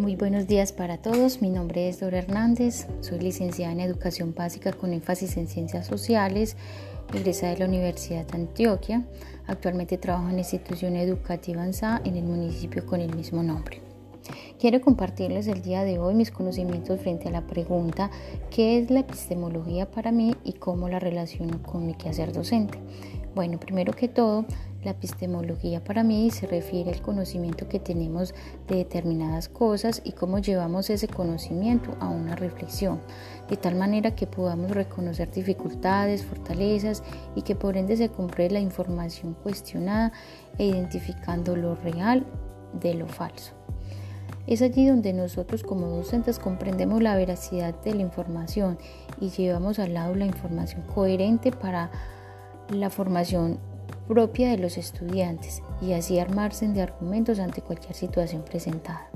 Muy buenos días para todos. Mi nombre es Dora Hernández. Soy licenciada en Educación Básica con énfasis en Ciencias Sociales, egresada de la Universidad de Antioquia. Actualmente trabajo en la institución educativa ANSA en el municipio con el mismo nombre. Quiero compartirles el día de hoy mis conocimientos frente a la pregunta ¿qué es la epistemología para mí y cómo la relaciono con mi quehacer docente? Bueno, primero que todo, la epistemología para mí se refiere al conocimiento que tenemos de determinadas cosas y cómo llevamos ese conocimiento a una reflexión, de tal manera que podamos reconocer dificultades, fortalezas y que por ende se compre la información cuestionada e identificando lo real de lo falso. Es allí donde nosotros como docentes comprendemos la veracidad de la información y llevamos al lado la información coherente para la formación propia de los estudiantes y así armarse de argumentos ante cualquier situación presentada.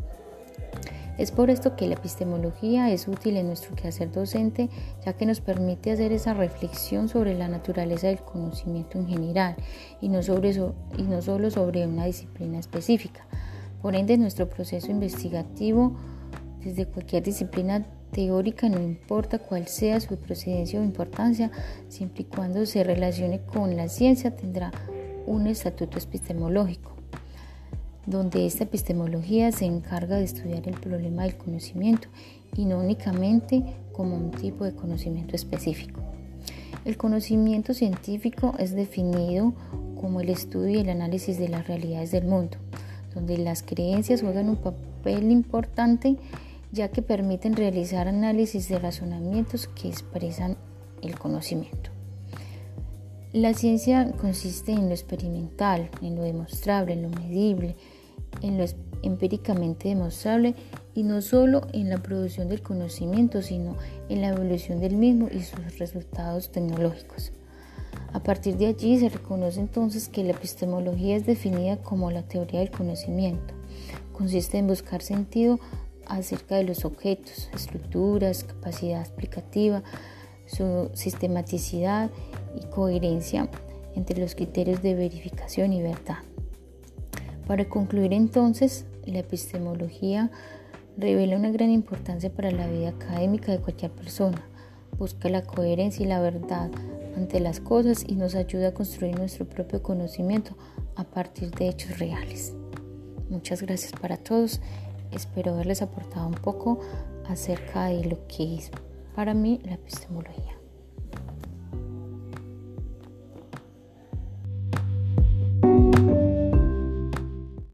Es por esto que la epistemología es útil en nuestro quehacer docente, ya que nos permite hacer esa reflexión sobre la naturaleza del conocimiento en general y no, sobre y no solo sobre una disciplina específica. Por ende, nuestro proceso investigativo desde cualquier disciplina teórica, no importa cuál sea su procedencia o importancia, siempre y cuando se relacione con la ciencia, tendrá un estatuto epistemológico, donde esta epistemología se encarga de estudiar el problema del conocimiento y no únicamente como un tipo de conocimiento específico. El conocimiento científico es definido como el estudio y el análisis de las realidades del mundo, donde las creencias juegan un papel importante ya que permiten realizar análisis de razonamientos que expresan el conocimiento. La ciencia consiste en lo experimental, en lo demostrable, en lo medible, en lo empíricamente demostrable y no solo en la producción del conocimiento, sino en la evolución del mismo y sus resultados tecnológicos. A partir de allí se reconoce entonces que la epistemología es definida como la teoría del conocimiento. Consiste en buscar sentido acerca de los objetos, estructuras, capacidad explicativa, su sistematicidad y coherencia entre los criterios de verificación y verdad. Para concluir entonces, la epistemología revela una gran importancia para la vida académica de cualquier persona. Busca la coherencia y la verdad ante las cosas y nos ayuda a construir nuestro propio conocimiento a partir de hechos reales. Muchas gracias para todos Espero haberles aportado un poco acerca de lo que es para mí la epistemología.